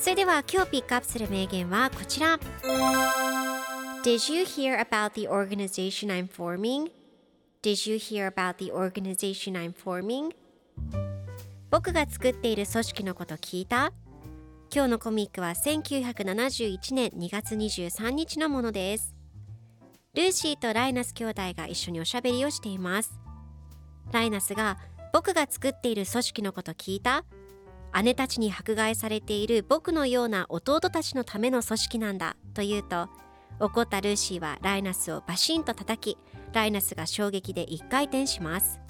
それでは今日ピックアップする名言はこちら。Did you hear about the organization I'm forming? Did you hear about the organization I'm forming? 僕が作っている組織のこと聞いた？今日のコミックは1971年2月23日のものです。ルーシーとライナス兄弟が一緒におしゃべりをしています。ライナスが僕が作っている組織のこと聞いた？姉たちに迫害されている僕のような弟たちのための組織なんだと言うと怒ったルーシーはライナスをバシンと叩きライナスが衝撃で一回転します。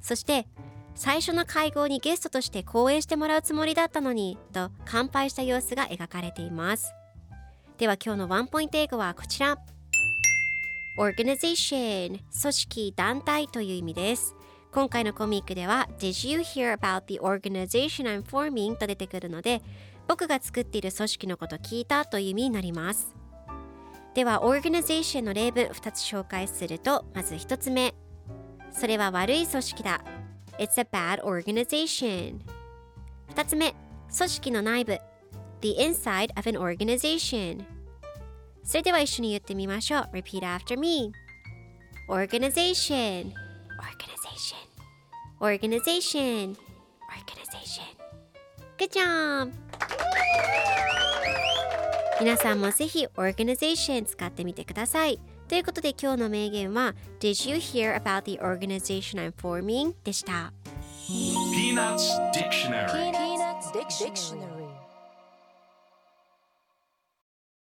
そして最初の会合にゲストとして講演してもらうつもりだったのにと乾杯した様子が描かれています。では今日のワンポイント英語はこちら。Organization 組織団体という意味です。今回のコミックでは Did you hear about the organization I'm forming? と出てくるので僕が作っている組織のこと聞いたという意味になりますでは Organization の例文2つ紹介するとまず1つ目それは悪い組織だ It's a bad organization 2つ目組織の内部 The inside of an organization それでは一緒に言ってみましょう Repeat after me Organization Organization Organization Organization Good job! 皆さんもぜひ Organization 使ってみてくださいということで今日の名言は Did you hear about the organization I'm forming? でした Peanuts Dictionary Peanuts Dictionary